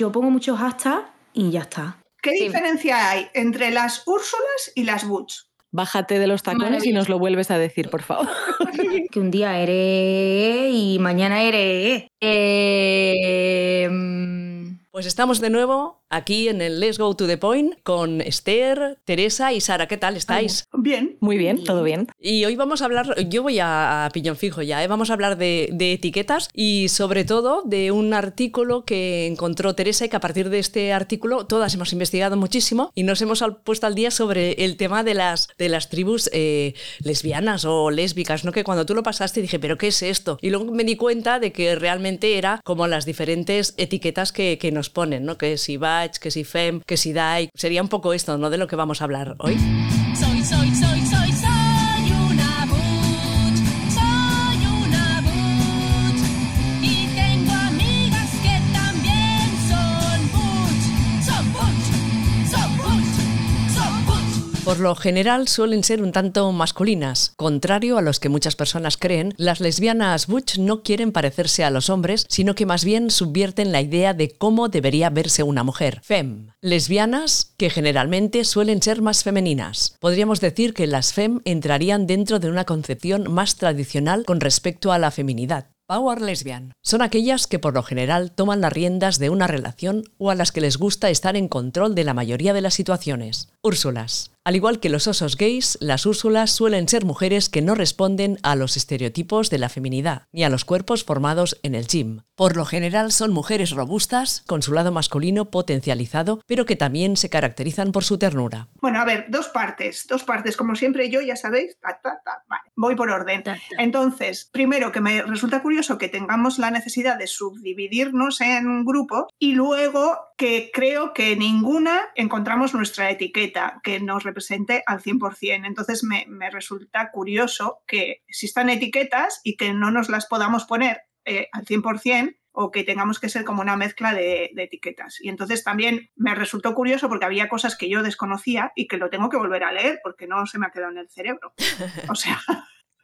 Yo pongo muchos hashtags y ya está. ¿Qué diferencia hay entre las Úrsulas y las Butch? Bájate de los tacones y nos lo vuelves a decir, por favor. que un día eres y mañana eres. Eh, pues estamos de nuevo aquí en el Let's Go to the Point con Esther, Teresa y Sara. ¿Qué tal estáis? Bien. Muy bien, todo bien. Y hoy vamos a hablar, yo voy a, piñón fijo ya, ¿eh? vamos a hablar de, etiquetas y sobre todo de un artículo que encontró Teresa y que a partir de este artículo todas hemos investigado muchísimo y nos hemos puesto al día sobre el tema de las, de las tribus eh, lesbianas o lésbicas, ¿no? Que cuando tú lo pasaste dije, ¿pero qué es esto? Y luego me di cuenta de que realmente era como las diferentes etiquetas que, que nos ponen, ¿no? Que si va que si Fem, que si Dai. Sería un poco esto, ¿no? De lo que vamos a hablar hoy. Soy, soy, soy, Por lo general suelen ser un tanto masculinas. Contrario a los que muchas personas creen, las lesbianas butch no quieren parecerse a los hombres, sino que más bien subvierten la idea de cómo debería verse una mujer. Fem. Lesbianas que generalmente suelen ser más femeninas. Podríamos decir que las fem entrarían dentro de una concepción más tradicional con respecto a la feminidad. Power lesbian son aquellas que por lo general toman las riendas de una relación o a las que les gusta estar en control de la mayoría de las situaciones. Úrsulas. Al igual que los osos gays, las Úrsulas suelen ser mujeres que no responden a los estereotipos de la feminidad ni a los cuerpos formados en el gym. Por lo general son mujeres robustas, con su lado masculino potencializado, pero que también se caracterizan por su ternura. Bueno, a ver, dos partes, dos partes. Como siempre yo, ya sabéis, voy por orden. Entonces, primero que me resulta curioso que tengamos la necesidad de subdividirnos en un grupo y luego que creo que ninguna encontramos nuestra etiqueta que nos represente al 100%. Entonces me, resulta curioso que existan etiquetas y que no nos las podamos poner eh, al 100% o que tengamos que ser como una mezcla de, etiquetas. Y entonces también me resultó curioso porque había cosas que yo desconocía y que lo tengo que volver a leer porque no se me ha quedado en el cerebro. O sea,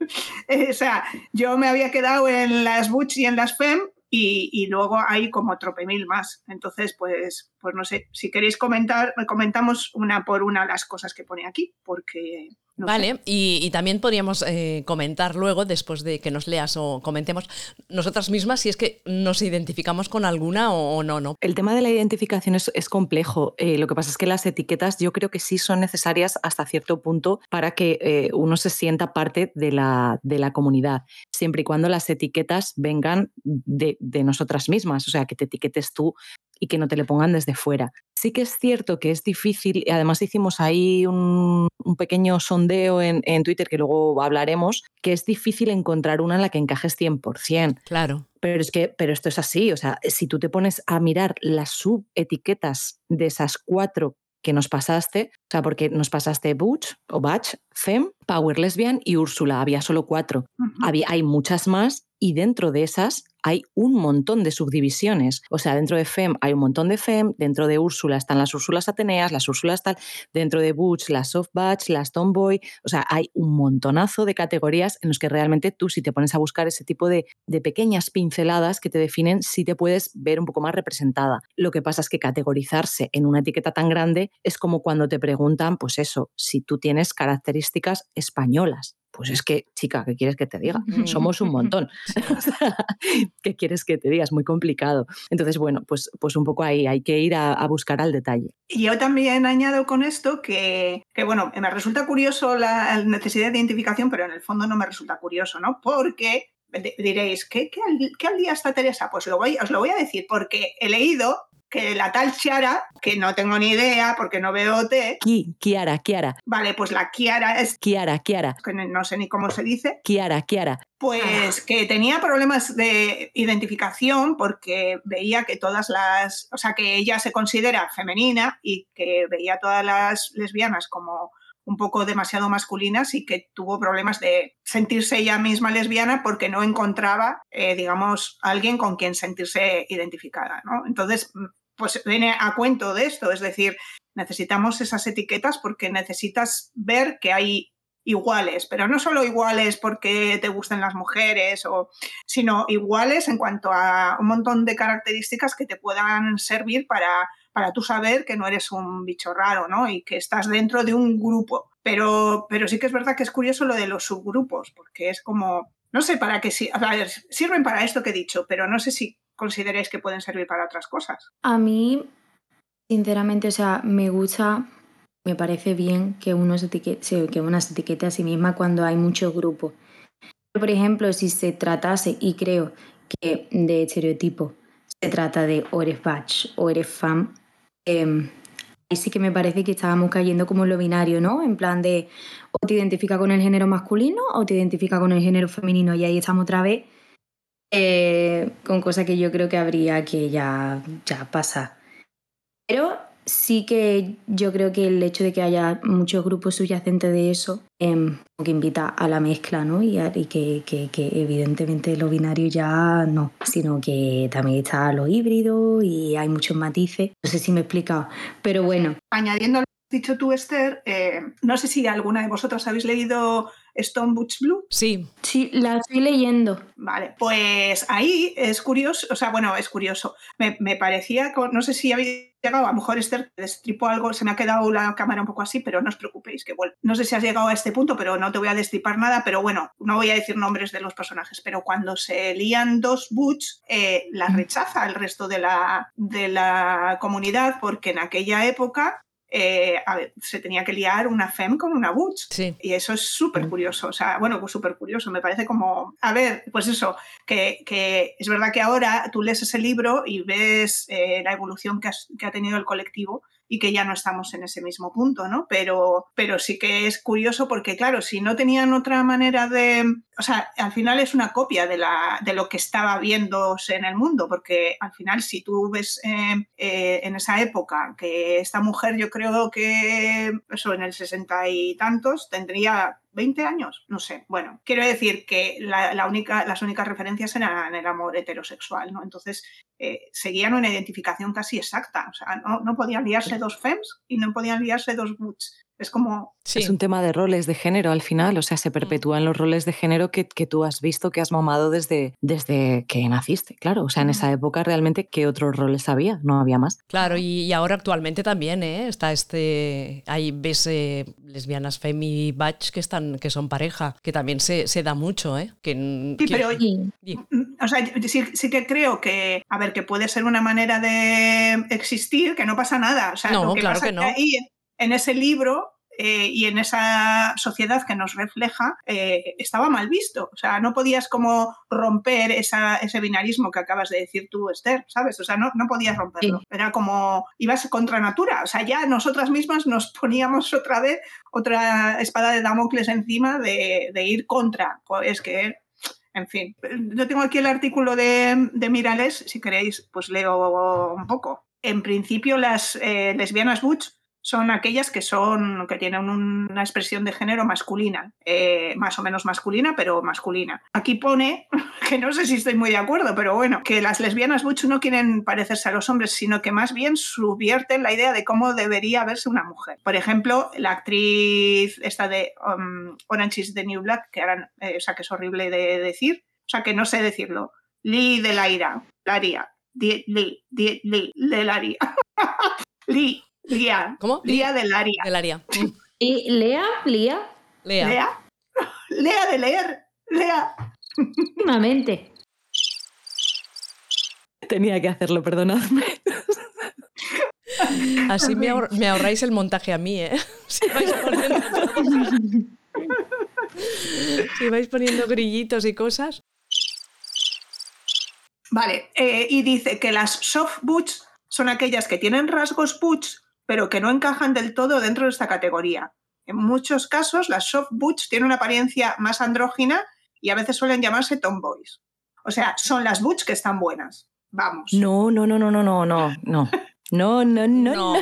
o sea yo me había quedado en las Butch y en las Fem y, y, luego hay como tropemil más. Entonces, pues, pues no sé, si queréis comentar, comentamos una por una las cosas que pone aquí, porque vale, y, también podríamos eh, comentar luego, después de que nos leas o comentemos nosotras mismas, si es que nos identificamos con alguna o, no, no. El tema de la identificación es, complejo. Eh, lo que pasa es que las etiquetas yo creo que sí son necesarias hasta cierto punto para que eh, uno se sienta parte de la, de la comunidad, siempre y cuando las etiquetas vengan de, de nosotras mismas, o sea, que te etiquetes tú y que no te le pongan desde fuera. Sí que es cierto que es difícil, y además hicimos ahí un, pequeño sondeo en, Twitter que luego hablaremos, que es difícil encontrar una en la que encajes 100%. Claro. Pero es que, pero esto es así, o sea, si tú te pones a mirar las subetiquetas de esas cuatro que nos pasaste, o sea, porque nos pasaste Butch o Batch, Fem, Power Lesbian y Úrsula, había solo cuatro. había, hay muchas más y dentro de esas hay un montón de subdivisiones. O sea, dentro de FEM hay un montón de FEM, dentro de Úrsula están las Úrsulas Ateneas, las Úrsulas tal, dentro de Butch, las Soft Batch, las Tomboy. O sea, hay un montonazo de categorías en los que realmente tú, si te pones a buscar ese tipo de, de pequeñas pinceladas que te definen, sí te puedes ver un poco más representada. Lo que pasa es que categorizarse en una etiqueta tan grande es como cuando te preguntan, pues eso, si tú tienes características españolas pues es que, chica, ¿qué quieres que te diga? Somos un montón. ¿Qué quieres que te diga? Es muy complicado. Entonces, bueno, pues, pues un poco ahí hay que ir a, buscar al detalle. Y yo también añado con esto que, que, bueno, me resulta curioso la necesidad de identificación, pero en el fondo no me resulta curioso, ¿no? Porque diréis, ¿qué, qué, al, ¿qué, al, día está Teresa? Pues lo voy, os lo voy a decir, porque he leído que la tal Chiara, que no tengo ni idea porque no veo OT. Kiara, Kiara. Vale, pues la Kiara es. Kiara, Kiara. Que no sé ni cómo se dice. Kiara, Kiara. Pues que tenía problemas de identificación porque veía que todas las. O sea, que ella se considera femenina y que veía todas las lesbianas como un poco demasiado masculinas y que tuvo problemas de sentirse ella misma lesbiana porque no encontraba, eh, digamos, alguien con quien sentirse identificada. ¿no? Entonces, mm, pues viene a cuento de esto, es decir, necesitamos esas etiquetas porque necesitas ver que hay iguales, pero no solo iguales porque te gusten las mujeres, o, sino iguales en cuanto a un montón de características que te puedan servir para, para tú saber que no eres un bicho raro, ¿no? Y que estás dentro de un grupo. Pero, pero sí que es verdad que es curioso lo de los subgrupos, porque es como, no sé para qué a ver, sirven para esto que he dicho, pero no sé si consideráis que pueden servir para otras cosas. A mí, sinceramente, o sea, me gusta me parece bien que uno se etiquete, que una etiquete a sí misma cuando hay muchos grupos. Por ejemplo, si se tratase, y creo que de estereotipo se trata de o eres batch o eres fan, eh, ahí sí que me parece que estábamos cayendo como en lo binario, ¿no? En plan de o te identifica con el género masculino o te identifica con el género femenino y ahí estamos otra vez eh, con cosas que yo creo que habría que ya, ya pasar. Pero sí que yo creo que el hecho de que haya muchos grupos subyacentes de eso eh, que invita a la mezcla, ¿no? Y, que, que, que, evidentemente lo binario ya no, sino que también está lo híbrido y hay muchos matices. No sé si me he explicado, pero bueno. Añadiendo lo que has dicho tú, Esther, eh, no sé si alguna de vosotras habéis leído Stone Boots Blue? Sí. Sí, la estoy leyendo. Vale, pues ahí es curioso, o sea, bueno, es curioso. Me, me parecía, no sé si habéis llegado, a lo mejor Esther destripó algo, se me ha quedado la cámara un poco así, pero no os preocupéis, que vuelvo. No sé si has llegado a este punto, pero no te voy a destripar nada, pero bueno, no voy a decir nombres de los personajes, pero cuando se lían dos Boots, eh, la rechaza el resto de la, de la comunidad, porque en aquella época eh, a ver, se tenía que liar una fem con una butch. Y eso es súper curioso. O sea, bueno, pues súper curioso. Me parece como, a ver, pues eso, que, que, es verdad que ahora tú lees ese libro y ves eh, la evolución que, que ha tenido el colectivo y que ya no estamos en ese mismo punto, ¿no? Pero, pero sí que es curioso porque, claro, si no tenían otra manera de... O sea, al final es una copia de, la, de lo que estaba viéndose en el mundo, porque al final si tú ves eh, eh, en esa época que esta mujer yo creo que, eso, en el sesenta y tantos, tendría 20 años, no sé. Bueno, quiero decir que la, única, las únicas referencias eran el amor heterosexual, ¿no? Entonces eh, seguían una identificación casi exacta. O sea, no, no podían liarse dos fems y no podían liarse dos butch. Es como... Es un tema de roles de género al final, o sea, se mm. perpetúan los roles de género que, que, tú has visto, que has mamado desde, desde que naciste, claro. O sea, en esa época realmente, ¿qué otros roles había? No había más. Claro, y, ahora actualmente también, ¿eh? Está este... Ahí ves eh, lesbianas femi batch que, están, que son pareja, que también se, se da mucho, ¿eh? Que, sí, pero... O sea, sí, sí, que creo que, a ver, que puede ser una manera de existir, que no pasa nada. O sea, no, que claro que no en ese libro eh, y en esa sociedad que nos refleja, eh, estaba mal visto. O sea, no podías como romper ese binarismo que acabas de decir tú, Esther, ¿sabes? O sea, no, no podías romperlo. Era como, ibas contra natura. O sea, ya nosotras mismas nos poníamos otra vez otra espada de Damocles encima de, ir contra. Pues es que en fin, yo tengo aquí el artículo de, de, Mirales, si queréis, pues leo un poco. En principio, las eh, lesbianas butch son aquellas que son que tienen una expresión de género masculina, eh, más o menos masculina, pero masculina. Aquí pone, que no sé si estoy muy de acuerdo, pero bueno, que las lesbianas butch no quieren parecerse a los hombres, sino que más bien subvierten la idea de cómo debería verse una mujer. Por ejemplo, la actriz esta de um, Orange is the New Black, que ahora, eh, o sea, que es horrible de decir, o sea, que no sé decirlo. Lee de la ira, Laria, Lee, Lee, Lee. Lee, Lía. ¿Cómo? Lía del área. Del área. ¿Y Lea? ¿Lía? Lea. Lea. Lea de leer. Lea. Últimamente. Tenía que hacerlo, perdonadme. Así me, ahorráis el montaje a mí, ¿eh? Si vais poniendo, si vais poniendo grillitos y cosas. Vale, eh, y dice que las soft boots son aquellas que tienen rasgos butch pero que no encajan del todo dentro de esta categoría. En muchos casos, las soft butch tienen una apariencia más andrógina y a veces suelen llamarse tomboys. O sea, son las butch que están buenas. Vamos. No, no, no, no, no, no, no, no. No, no, no.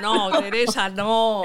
No, no, Teresa, no.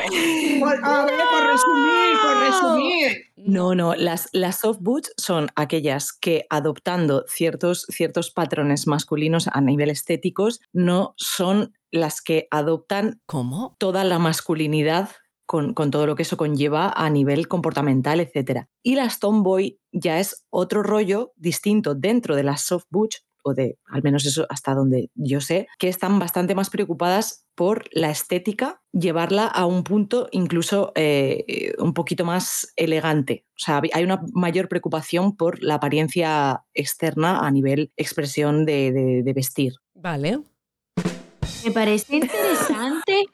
Por, a ver, por resumir, por resumir. No, no, las, las soft boots son aquellas que adoptando ciertos, ciertos patrones masculinos a nivel estéticos no son las que adoptan ¿Cómo? toda la masculinidad con, con, todo lo que eso conlleva a nivel comportamental, etc. Y las tomboy ya es otro rollo distinto dentro de las soft butch, o de al menos eso hasta donde yo sé, que están bastante más preocupadas por la estética, llevarla a un punto incluso eh, un poquito más elegante. O sea, hay una mayor preocupación por la apariencia externa a nivel expresión de, vestir. Vale. Me parece interesante.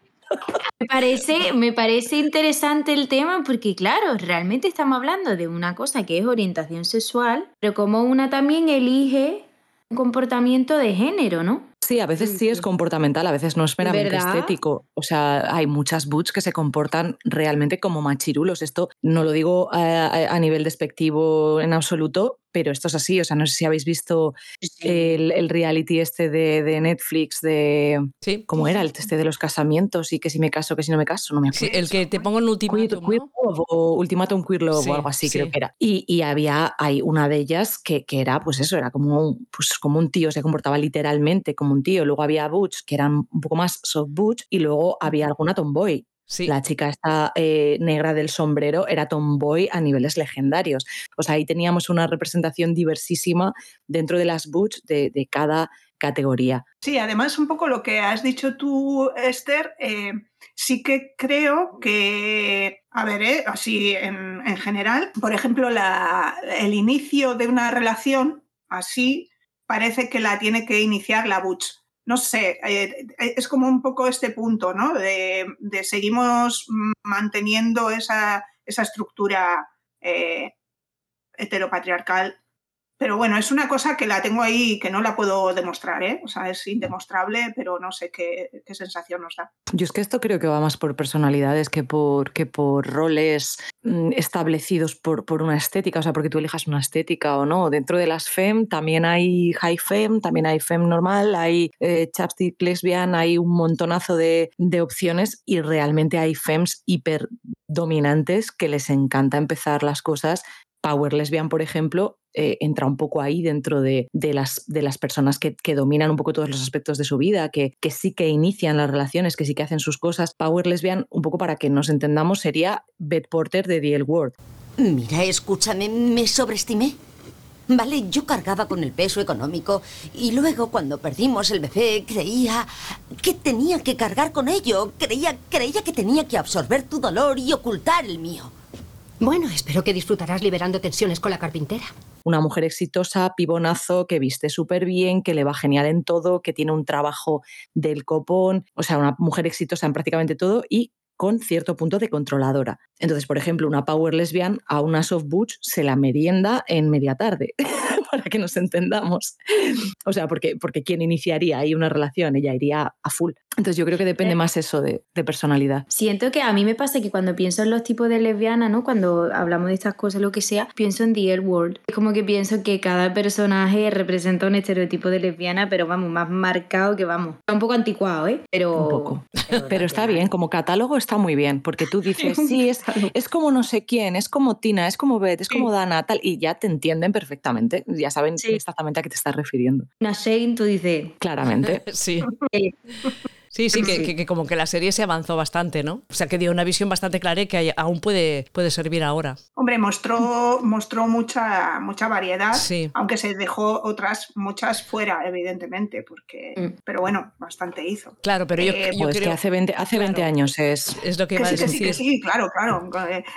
Me parece, me parece interesante el tema porque, claro, realmente estamos hablando de una cosa que es orientación sexual, pero como una también elige un comportamiento de género, ¿no? Sí, a veces sí, es comportamental, a veces no es meramente estético. O sea, hay muchas boots que se comportan realmente como machirulos. Esto no lo digo a, a nivel despectivo en absoluto, pero esto es así. O sea, no sé si habéis visto el, reality este de, Netflix de. ¿Cómo era? El teste de los casamientos y que si me caso, que si no me caso, no me acuerdo. el que te pongo en ultimátum. Queer, o Ultimátum Queer Love o algo así, creo que era. Y, había hay una de ellas que, que, era, pues eso, era como un, pues como un tío, se comportaba literalmente como un tío. Luego había Butch, que eran un poco más soft Butch, y luego había alguna tomboy. La chica esta eh, negra del sombrero era tomboy a niveles legendarios. O sea, ahí teníamos una representación diversísima dentro de las boots de, cada categoría. Sí, además un poco lo que has dicho tú, Esther, eh, sí que creo que, a ver, eh, así en, general, por ejemplo, el inicio de una relación así parece que la tiene que iniciar la butch no sé, eh, eh, es como un poco este punto, ¿no? De, seguimos manteniendo esa, estructura eh, heteropatriarcal pero bueno, es una cosa que la tengo ahí que no la puedo demostrar, ¿eh? O sea, es indemostrable, pero no sé qué, sensación nos da. Yo es que esto creo que va más por personalidades que por, que por roles mm, establecidos por, por una estética, o sea, porque tú elijas una estética o no. Dentro de las FEM también hay high FEM, también hay FEM normal, hay eh, chapstick lesbian, hay un montonazo de, de opciones y realmente hay FEMs hiper dominantes que les encanta empezar las cosas Power Lesbian, por ejemplo, eh, entra un poco ahí dentro de, las, de las, personas que, dominan un poco todos los aspectos de su vida, que, que, sí que inician las relaciones, que sí que hacen sus cosas. Power Lesbian, un poco para que nos entendamos, sería Beth Porter de The L Word. Mira, escúchame, me sobreestimé. Vale, yo cargaba con el peso económico y luego cuando perdimos el bebé creía que tenía que cargar con ello. Creía, creía que tenía que absorber tu dolor y ocultar el mío. Bueno, espero que disfrutarás liberando tensiones con la carpintera. Una mujer exitosa, pibonazo, que viste súper bien, que le va genial en todo, que tiene un trabajo del copón, o sea, una mujer exitosa en prácticamente todo y con cierto punto de controladora. Entonces, por ejemplo, una power lesbian a una soft butch se la merienda en media tarde, para que nos entendamos. O sea, porque, porque ¿quién iniciaría ahí una relación? Ella iría a full. Entonces yo creo que depende más eso de, personalidad. Siento que a mí me pasa que cuando pienso en los tipos de lesbiana, ¿no? Cuando hablamos de estas cosas, lo que sea, pienso en The Air World. Es como que pienso que cada personaje representa un estereotipo de lesbiana, pero vamos, más marcado que vamos. Está un poco anticuado, ¿eh? Pero, un poco. Pero, está bien, como catálogo está muy bien, porque tú dices, sí, es, es como no sé quién, es como Tina, es como Beth, es como Dana, tal, y ya te entienden perfectamente, ya saben exactamente a qué te estás refiriendo. Una Shane, tú dices. Claramente. sí. Sí, sí, que, como que la serie se avanzó bastante, ¿no? O sea, que dio una visión bastante clara y que aún puede, puede servir ahora. Hombre, mostró, mostró mucha, mucha variedad, aunque se dejó otras muchas fuera, evidentemente, porque, mm. pero bueno, bastante hizo. Claro, pero yo, eh, creo que hace 20, hace 20 años es... Es lo que, iba a decir. Sí, que sí, claro, claro.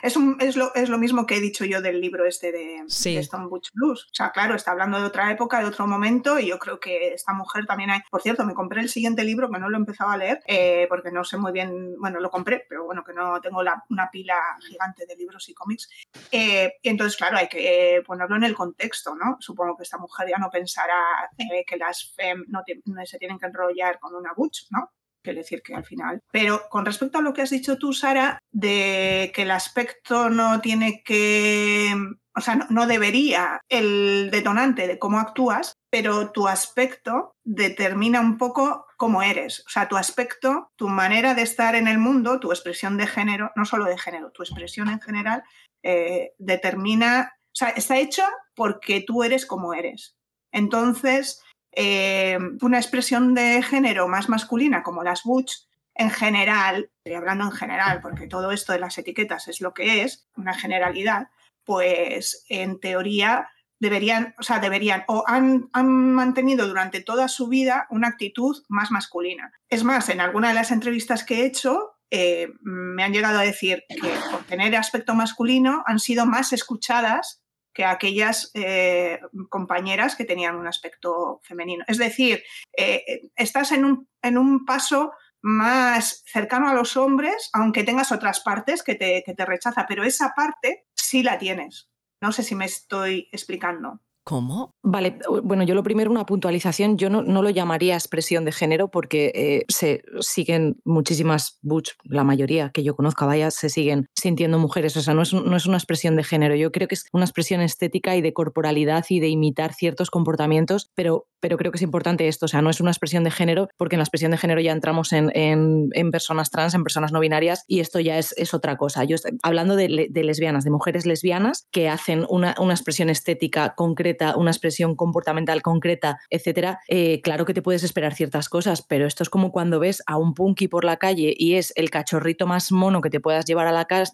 Es, es, lo, es lo mismo que he dicho yo del libro este de, Stone Butch Blues. O sea, claro, está hablando de otra época, de otro momento, y yo creo que esta mujer también hay... Por cierto, me compré el siguiente libro, que no lo he a leer, eh, porque no sé muy bien, bueno, lo compré, pero bueno, que no tengo una pila gigante de libros y cómics. Eh, y entonces, claro, hay que ponerlo en el contexto, ¿no? Supongo que esta mujer ya no pensará eh, que las FEM no, se tienen que enrollar con una butch, ¿no? Quiere decir que al final. Pero con respecto a lo que has dicho tú, Sara, de que el aspecto no tiene que o sea, no, debería el detonante de cómo actúas, pero tu aspecto determina un poco cómo eres. O sea, tu aspecto, tu manera de estar en el mundo, tu expresión de género, no solo de género, tu expresión en general, eh, determina, o sea, está hecha porque tú eres como eres. Entonces, eh, una expresión de género más masculina como las butch en general, estoy hablando en general, porque todo esto de las etiquetas es lo que es, una generalidad, pues en teoría deberían, o sea, deberían o han, mantenido durante toda su vida una actitud más masculina. Es más, en alguna de las entrevistas que he hecho, eh, me han llegado a decir que por tener aspecto masculino han sido más escuchadas que aquellas eh, compañeras que tenían un aspecto femenino. Es decir, eh, estás en un, en un, paso más cercano a los hombres, aunque tengas otras partes que te, que te rechaza, pero esa parte sí la tienes. No sé si me estoy explicando. ¿Cómo? Vale, bueno, yo lo primero, una puntualización. Yo no, no lo llamaría expresión de género porque eh, se siguen muchísimas butch, la mayoría que yo conozco, vaya, se siguen sintiendo mujeres. O sea, no es, no es una expresión de género. Yo creo que es una expresión estética y de corporalidad y de imitar ciertos comportamientos, pero, pero creo que es importante esto. O sea, no es una expresión de género porque en la expresión de género ya entramos en, en, personas trans, en personas no binarias y esto ya es, es otra cosa. Yo estoy hablando de, de lesbianas, de mujeres lesbianas que hacen una, una expresión estética concreta una expresión comportamental concreta, etcétera, eh, claro que te puedes esperar ciertas cosas, pero esto es como cuando ves a un punky por la calle y es el cachorrito más mono que te puedas llevar a la casa,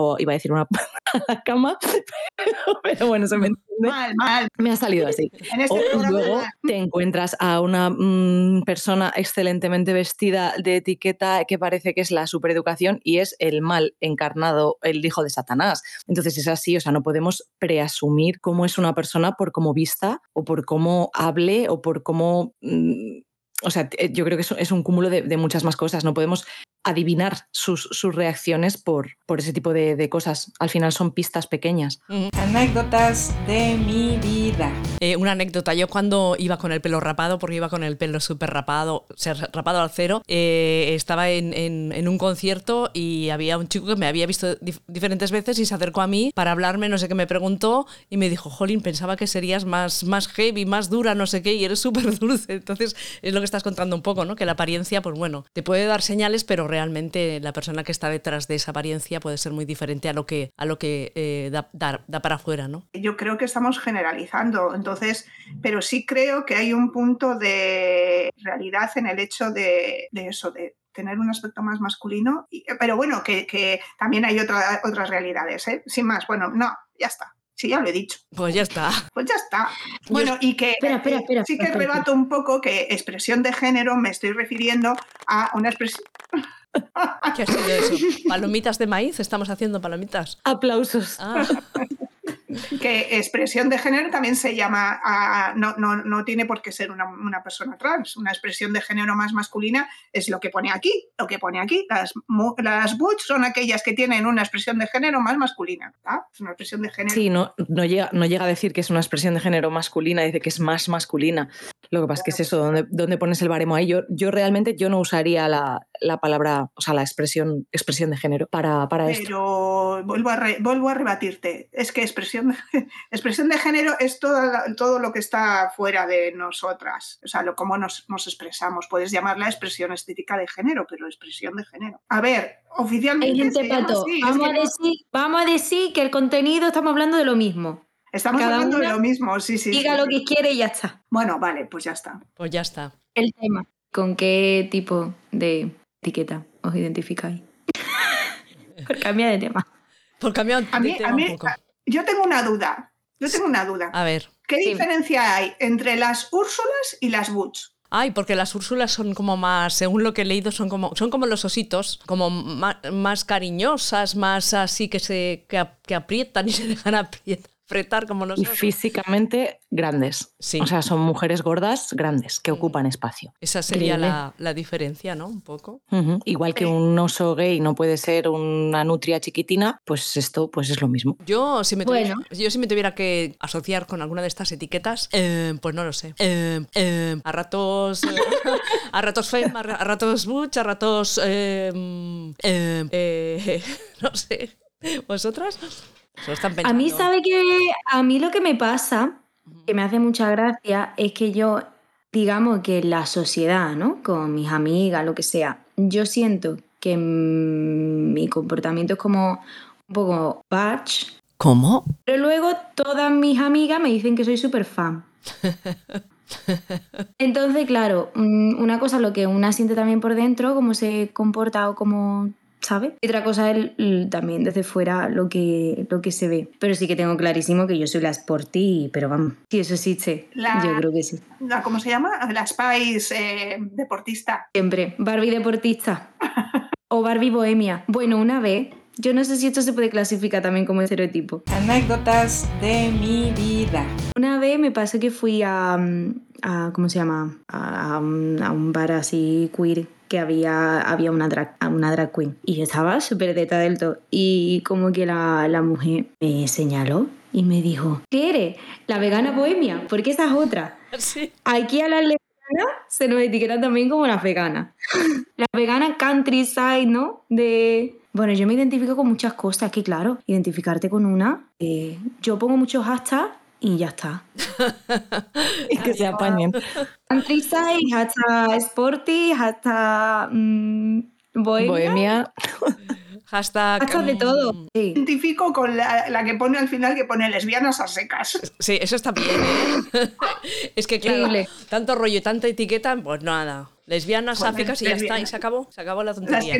o iba a decir una a la cama, pero, bueno, se me entiende. Mal, mal. Me ha salido así. Este o luego te encuentras a una mm, persona excelentemente vestida de etiqueta que parece que es la supereducación y es el mal encarnado, el hijo de Satanás. Entonces es así, o sea, no podemos preasumir cómo es una persona por cómo vista o por cómo hable o por cómo... Mm, o sea, eh, yo creo que es, un cúmulo de, muchas más cosas. No podemos adivinar sus, reacciones por, ese tipo de, cosas. Al final son pistas pequeñas. Anécdotas de mi vida. Eh, una anécdota, yo cuando iba con el pelo rapado, porque iba con el pelo súper rapado, o sea, rapado al cero, eh, estaba en, un concierto y había un chico que me había visto diferentes veces y se acercó a mí para hablarme, no sé qué me preguntó y me dijo, Jolín, pensaba que serías más, más heavy, más dura, no sé qué, y eres súper dulce. Entonces es lo que estás contando un poco, ¿no? Que la apariencia, pues bueno, te puede dar señales, pero realmente la persona que está detrás de esa apariencia puede ser muy diferente a lo que, a lo que eh, da, para afuera, ¿no? Yo creo que estamos generalizando, pero sí creo que hay un punto de realidad en el hecho de, de eso, de tener un aspecto más masculino, pero bueno, que, que también hay otra, otras realidades, ¿eh? sin más, bueno, no, ya está. Sí, ya lo he dicho. Pues ya está. Pues ya está. Bueno, y que sí que rebato un poco que expresión de género me estoy refiriendo a una expresión. ¿Qué ha sido eso? ¿Palomitas de maíz? ¿Estamos haciendo palomitas? Aplausos. Ah. Que expresión de género también se llama, no, no, no, tiene por qué ser una, persona trans, una expresión de género más masculina es lo que pone aquí, lo que pone aquí. Las, las butch son aquellas que tienen una expresión de género más masculina. Es una expresión de género. Sí, no, no, llega, no llega a decir que es una expresión de género masculina, dice que es más masculina. Lo que pasa es que es eso, donde, donde pones el baremo ahí. Yo, yo realmente yo no usaría la, la palabra, o sea, la expresión, expresión de género para, para esto. Pero vuelvo a, vuelvo a rebatirte. Es que expresión de, expresión de género es todo, todo lo que está fuera de nosotras. O sea, lo, cómo nos, nos expresamos. Puedes llamarla expresión estética de género, pero expresión de género. A ver, oficialmente. vamos, a decir, vamos a decir que el contenido estamos hablando de lo mismo. Estamos hablando de lo mismo, sí, sí. Diga lo que quiere y ya está. Bueno, vale, pues ya está. Pues ya está. El tema. ¿Con qué tipo de etiqueta os identificáis? Por cambiar de tema. Por cambiar de tema un poco. Yo tengo una duda. Yo tengo una duda. A ver. ¿Qué diferencia hay entre las Úrsulas y las Butch? Ay, porque las Úrsulas son como más, según lo que he leído, son como, son como los ositos, como más, cariñosas, más así que se que aprietan y se dejan aprietar fretar como nosotros. Y físicamente grandes. Sí. O sea, son mujeres gordas grandes que mm. ocupan espacio. Esa sería la, la, diferencia, ¿no? Un poco. Igual que un oso gay no puede ser una nutria chiquitina, pues esto pues es lo mismo. Yo si me tuviera, yo, si me tuviera que asociar con alguna de estas etiquetas, eh, pues no lo sé. Eh, eh, a ratos... a ratos fem, a ratos butch, a ratos... no sé. ¿Vosotras? A mí sabe que a mí lo que me pasa, que me hace mucha gracia, es que yo, digamos que la sociedad, ¿no? Con mis amigas, lo que sea, yo siento que mi comportamiento es como un poco batch. ¿Cómo? Pero luego todas mis amigas me dicen que soy súper fan. Entonces, claro, mm, una cosa lo que una siente también por dentro, cómo se comporta o cómo ¿sabes? Y otra cosa es también desde fuera lo que, lo que se ve. Pero sí que tengo clarísimo que yo soy la sporty, pero vamos, si eso existe, yo creo que sí. La, ¿Cómo se llama? La Spice eh, deportista. Siempre, Barbie deportista. o Barbie bohemia. Bueno, una vez yo no sé si esto se puede clasificar también como estereotipo. Anécdotas de mi vida. Una vez me pasó que fui a, a ¿cómo se llama? A, a, un bar así queer que había, había una, drag, una drag queen. Y estaba súper de del todo. Y como que la, la mujer me señaló y me dijo, ¿qué eres? La vegana bohemia, porque esa es otra. Sí. Aquí a las lesbianas se nos etiquetan también como las veganas. Las veganas countryside, ¿no? De... Bueno, yo me identifico con muchas cosas, que claro, identificarte con una, eh, yo pongo muchos hashtags y ya está. y que se apañen. Countryside, hasta sporty, hasta mm, bohemia. bohemia. Hashtag. Hasta de todo. Sí. Identifico con la, que pone al final que pone lesbianas a secas. Sí, eso está bien. ¿eh? es que claro, tanto rollo y tanta etiqueta, pues nada. Lesbianas, áficas y ya está, y se acabó, se acabó la tontería.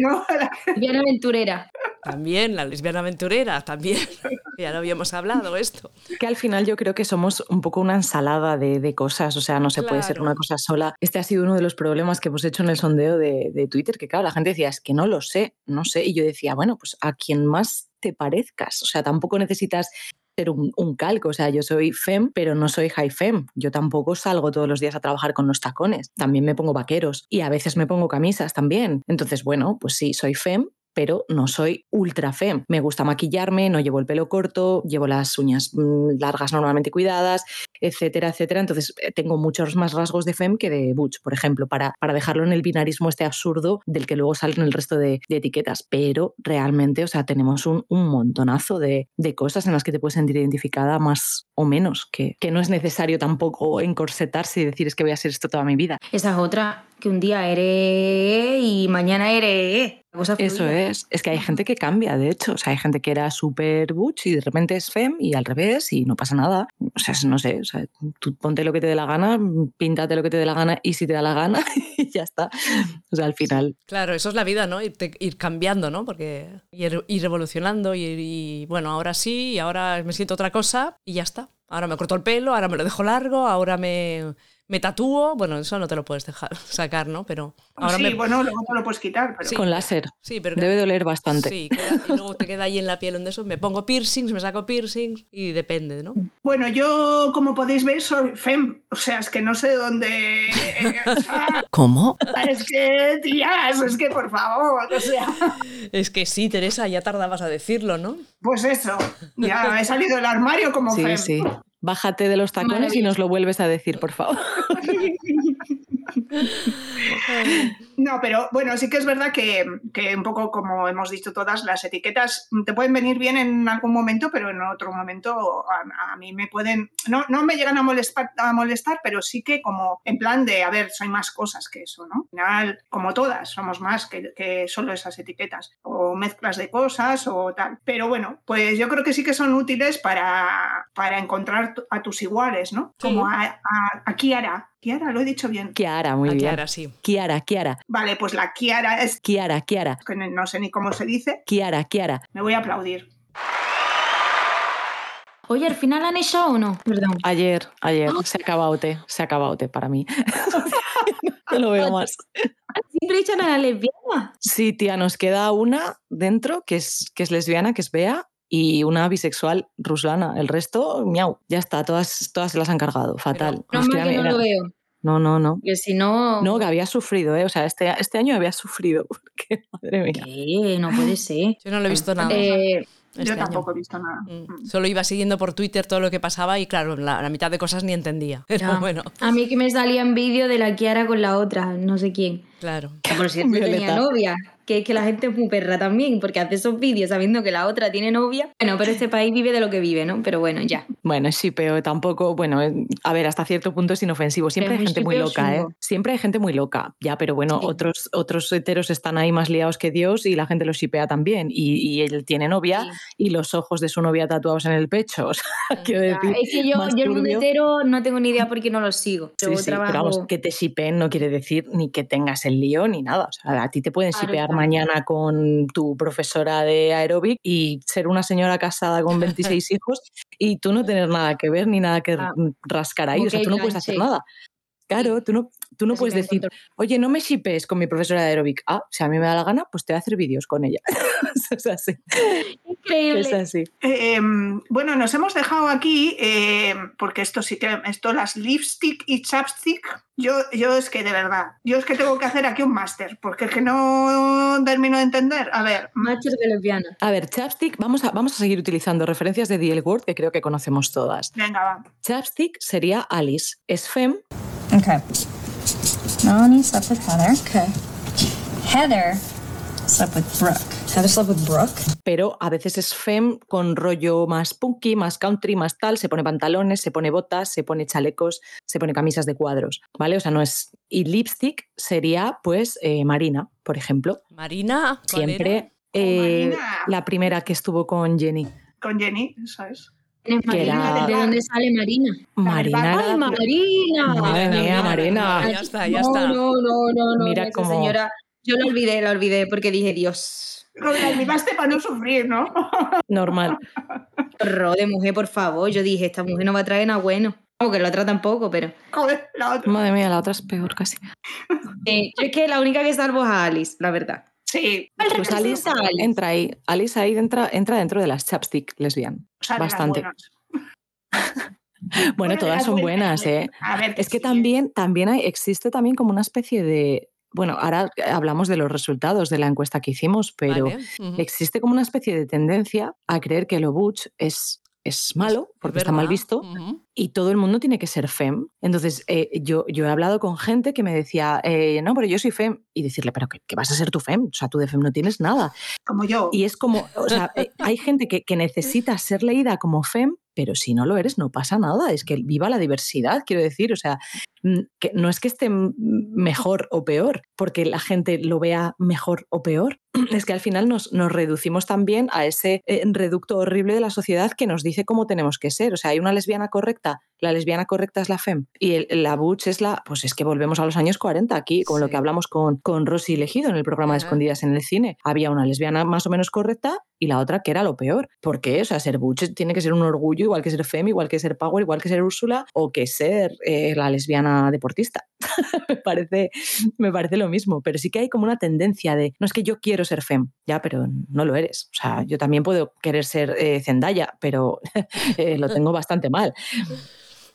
Lesbiana aventurera. También, la lesbiana aventurera, también. ya lo habíamos hablado esto. Que al final yo creo que somos un poco una ensalada de, cosas, o sea, no se puede ser una cosa sola. Este ha sido uno de los problemas que hemos hecho en el sondeo de, de Twitter, que claro, la gente decía, es que no lo sé, no sé. Y yo decía, bueno, pues a quien más te parezcas, o sea, tampoco necesitas ser un, un, calco. O sea, yo soy fem, pero no soy high fem. Yo tampoco salgo todos los días a trabajar con los tacones. También me pongo vaqueros y a veces me pongo camisas también. Entonces, bueno, pues sí, soy fem, pero no soy ultra fem. Me gusta maquillarme, no llevo el pelo corto, llevo las uñas mm, largas normalmente cuidadas, etcétera, etcétera. Entonces eh, tengo muchos más rasgos de fem que de butch, por ejemplo, para, para dejarlo en el binarismo este absurdo del que luego salen el resto de, etiquetas. Pero realmente, o sea, tenemos un, montonazo de, cosas en las que te puedes sentir identificada más o menos, que, que no es necesario tampoco encorsetarse y decir es que voy a ser esto toda mi vida. Esa es otra, que un día eres y mañana eres eso es, es que hay gente que cambia, de hecho, o sea, hay gente que era súper butch y de repente es fem y al revés y no pasa nada. O sea, no sé, o sea, tú ponte lo que te dé la gana, píntate lo que te dé la gana y si te da la gana y ya está. O sea, al final. Claro, eso es la vida, ¿no? Ir, ir cambiando, ¿no? Porque ir, ir evolucionando y, y bueno, ahora sí, y ahora me siento otra cosa y ya está. Ahora me corto el pelo, ahora me lo dejo largo, ahora me me tatúo, bueno, eso no te lo puedes dejar sacar, ¿no? Pero ahora sí, bueno, luego te lo puedes quitar. Pero... Con láser. Sí, pero debe doler bastante. Sí, y luego te queda ahí en la piel donde eso. Me pongo piercings, me saco piercings y depende, ¿no? Bueno, yo, como podéis ver, soy fem. O sea, es que no sé dónde. ¿Cómo? Es que, tías, es que por favor, o sea. Es que sí, Teresa, ya tardabas a decirlo, ¿no? Pues eso, ya he salido del armario como sí, Sí, Bájate de los tacones y nos lo vuelves a decir, por favor. No, pero bueno, sí que es verdad que, un poco como hemos dicho todas, las etiquetas te pueden venir bien en algún momento, pero en otro momento a, mí me pueden, no, no me llegan a molestar, a molestar, pero sí que como en plan de, a ver, soy más cosas que eso, ¿no? Al final, como todas, somos más que, que solo esas etiquetas, o mezclas de cosas o tal. Pero bueno, pues yo creo que sí que son útiles para, para encontrar a tus iguales, ¿no? Como a, a, a Kiara, Kiara, lo he dicho bien. Kiara, muy bien. Kiara, sí. Kiara, Kiara. Vale, pues la Kiara es. Kiara, Kiara. Que no sé ni cómo se dice. Kiara, Kiara. Me voy a aplaudir. Oye, ¿al final han hecho o no? Perdón. Ayer, ayer. Ah. Se ha acabado té. Se ha acabado té para mí. no lo veo más. Siempre echan a la lesbiana. Sí, tía, nos queda una dentro que es, que es lesbiana, que es Bea, y una bisexual ruslana. El resto, miau, ya está, todas, todas se las han cargado, fatal. no, que no lo veo. No, no, no. Que si no. No, que había sufrido, ¿eh? O sea, este, este año había sufrido. Porque, madre mía. ¿Qué? No puede ser. Yo no lo he visto nada. Eh, este Yo tampoco he visto nada. Mm. Mm. Solo iba siguiendo por Twitter todo lo que pasaba y claro, la, mitad de cosas ni entendía. Pero bueno. A mí que me salía en vídeo de la Kiara con la otra, no sé quién. Claro. Por cierto, tenía novia que es que la gente es muy perra también, porque hace esos vídeos sabiendo que la otra tiene novia. Bueno, pero este país vive de lo que vive, ¿no? Pero bueno, ya. Bueno, sí, pero tampoco, bueno, eh, a ver, hasta cierto punto es inofensivo. Siempre hay gente muy loca, ¿eh? Siempre hay gente muy loca, ya, pero bueno, otros, otros heteros están ahí más liados que Dios y la gente los shipea también. Y, él tiene novia y los ojos de su novia tatuados en el pecho. O sea, quiero decir. Es que yo, yo el mundo hetero no tengo ni idea porque no lo sigo. Sí, sí, pero vamos, que te shipeen no quiere decir ni que tengas el lío ni nada. O sea, a ti te pueden shipear mañana con tu profesora de aeróbic y ser una señora casada con 26 hijos y tú no tener nada que ver ni nada que ah, rascar ahí. O sea, tú no puedes hacer nada. Claro, tú no, tú no puedes decir, oye, no me shipes con mi profesora de aeróbic. Ah, si a mí me da la gana, pues te voy a hacer vídeos con ella. es así. Increíble. Es así. Em, bueno, nos hemos dejado aquí, em, porque esto sí que, esto las lipstick y chapstick, yo, yo es que de verdad, yo es que tengo que hacer aquí un máster, porque es que no termino de entender. A ver. Máster de lesbiana. A ver, chapstick, vamos a, vamos a seguir utilizando referencias de DL Word que creo que conocemos todas. Venga, va. Chapstick sería Alice, es fem. Okay. Melanie slept with Heather. Okay. Heather slept with Brooke. Heather slept with Brooke. Pero a veces es fem con rollo más punky, más country, más tal. Se pone pantalones, se pone botas, se pone chalecos, se pone camisas de cuadros, ¿vale? O sea, no es... Y lipstick sería, pues, eh, Marina, por ejemplo. Marina. Siempre eh, la primera que estuvo con Jenny. Con Jenny, ¿De dónde sale Marina? Marina. ¡Ay, Marina! Madre mía, Marina. Ya está, ya está. No, no, no, no. Mira cómo... señora, yo la olvidé, la olvidé porque dije, Dios. Lo olvidaste para no sufrir, ¿no? Normal. Ro de mujer, por favor. Yo dije, esta mujer no va a traer nada bueno. Aunque la otra tampoco, pero. Joder, la otra. Madre mía, la otra es peor casi. yo es que la única que salvo es a Alice, la verdad. Sí. Pues Alice, entra ahí. Alice ahí entra, entra dentro de las chapstick lesbian. Bastante. bueno, todas son buenas, ¿eh? es que también, también hay, existe también como una especie de. Bueno, ahora hablamos de los resultados de la encuesta que hicimos, pero existe como una especie de tendencia a creer que lo butch es es malo, porque está mal visto, y todo el mundo tiene que ser fem. Entonces, eh, yo, yo he hablado con gente que me decía, eh, no, pero yo soy fem, y decirle, pero ¿qué, vas a ser tu fem? O sea, tú de fem no tienes nada. Como yo. Y es como, o sea, eh, hay gente que, que necesita ser leída como fem, pero si no lo eres, no pasa nada. Es que viva la diversidad, quiero decir. O sea, que no es que esté mejor o peor, porque la gente lo vea mejor o peor. Es que al final nos, nos reducimos también a ese eh, reducto horrible de la sociedad que nos dice cómo tenemos que ser. O sea, hay una lesbiana correcta, la lesbiana correcta es la FEM y la Butch es la, pues es que volvemos a los años 40 aquí, con lo que hablamos con, con Rosy Elegido en el programa de Escondidas en el Cine. Había una lesbiana más o menos correcta y la otra que era lo peor. ¿Por qué? O sea, ser Butch tiene que ser un orgullo igual que ser Fem, igual que ser Power, igual que ser Úrsula o que ser eh, la lesbiana deportista. me, parece, me parece lo mismo, pero sí que hay como una tendencia de, no es que yo quiero ser Fem, ya, pero no lo eres. O sea, yo también puedo querer ser eh, Zendaya, pero eh, lo tengo bastante mal.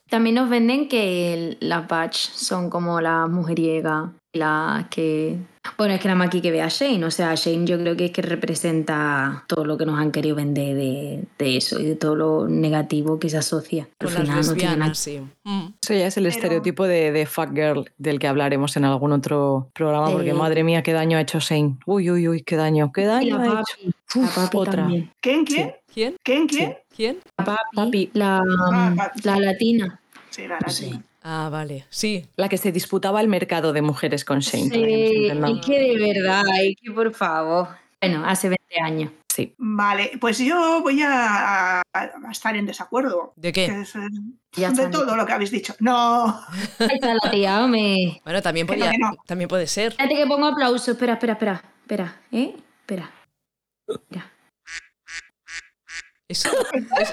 También nos venden que las batch son como la mujeriega, la que... Bueno, es que la más aquí que ve a Shane, o sea, Shane yo creo que es que representa todo lo que nos han querido vender de, eso y de todo lo negativo que se asocia. Con las lesbianas, sí. Mm. Eso ya es el estereotipo de, de, fuck girl del que hablaremos en algún otro programa, porque madre mía, qué daño ha hecho Shane. Uy, uy, uy, qué daño, qué daño ha hecho. otra. ¿Quién, quién? ¿Quién? ¿Quién, quién? ¿Quién? La papi, la, ah, la latina. Sí, la latina. Ah, vale, sí. La que se disputaba el mercado de mujeres con Shane. Sí, y que de verdad, y que por favor. Bueno, hace 20 años. Sí. Vale, pues yo voy a, estar en desacuerdo. ¿De qué? de todo lo que habéis dicho. No. Ahí está la tía, hombre. Bueno, también, podía, también puede ser. Espérate que pongo aplauso. Espera, espera, espera. Espera, ¿eh? Espera. Espera. Eso,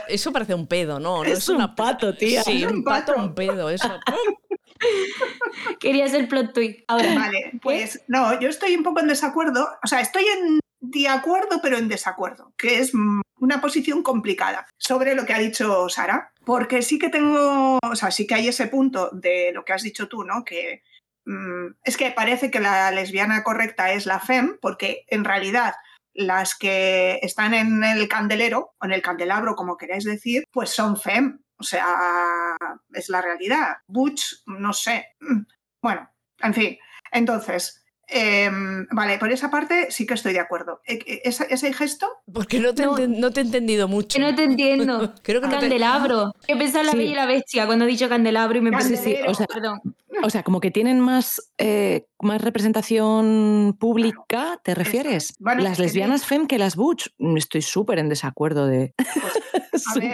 eso, parece un pedo, ¿no? Es, es un pato, tía. Sí, un pato, un pedo, eso. Querías el plot twist. Ahora, vale, pues no, yo estoy un poco en desacuerdo. O sea, estoy en de acuerdo, pero en desacuerdo, que es una posición complicada sobre lo que ha dicho Sara, porque sí que tengo, o sea, sí que hay ese punto de lo que has dicho tú, ¿no? Que mm, es que parece que la lesbiana correcta es la fem, porque en realidad las que están en el candelero, o en el candelabro, como queráis decir, pues son fem. O sea, es la realidad. Butch, no sé. Mm, bueno, en fin. Entonces, Em, vale, por esa parte sí que estoy de acuerdo. E, e, ¿Ese, gesto? Porque no te, no. te he entendido mucho. Que no te entiendo. Creo que candelabro. Te... He pensado en la bella y la bestia cuando he dicho candelabro y me pensé sí, o sea, Perdón. O sea, como que tienen más, eh, más representación pública, ¿te refieres? las lesbianas fem que las butch. Estoy súper en desacuerdo de.